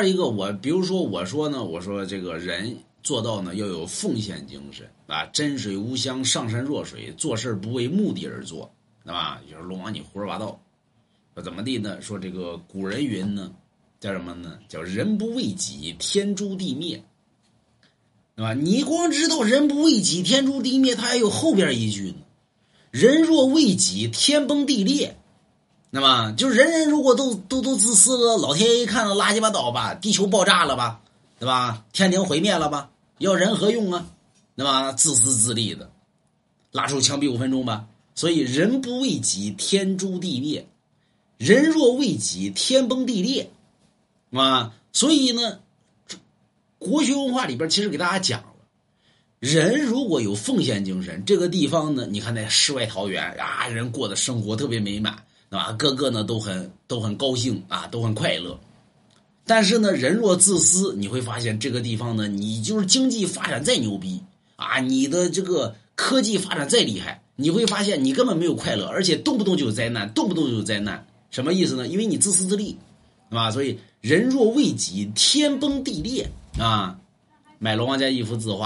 二一个，我比如说我说呢，我说这个人做到呢要有奉献精神啊，真水无香，上善若水，做事不为目的而做，对吧？就是龙王你胡说八道，说怎么地呢？说这个古人云呢，叫什么呢？叫人不为己，天诛地灭，对吧？你光知道人不为己，天诛地灭，他还有后边一句呢，人若为己，天崩地裂。那么，就是人人如果都都都自私了，老天爷一看到拉鸡巴倒吧，地球爆炸了吧，对吧？天庭毁灭了吧？要人何用啊？那么？自私自利的，拉出枪毙五分钟吧。所以，人不为己，天诛地灭；人若为己，天崩地裂，啊。所以呢，国学文化里边其实给大家讲了，人如果有奉献精神，这个地方呢，你看那世外桃源啊，人过的生活特别美满。对吧？个个呢都很都很高兴啊，都很快乐。但是呢，人若自私，你会发现这个地方呢，你就是经济发展再牛逼啊，你的这个科技发展再厉害，你会发现你根本没有快乐，而且动不动就有灾难，动不动就有灾难。什么意思呢？因为你自私自利，对吧？所以人若为己，天崩地裂啊！买龙王家一幅字画。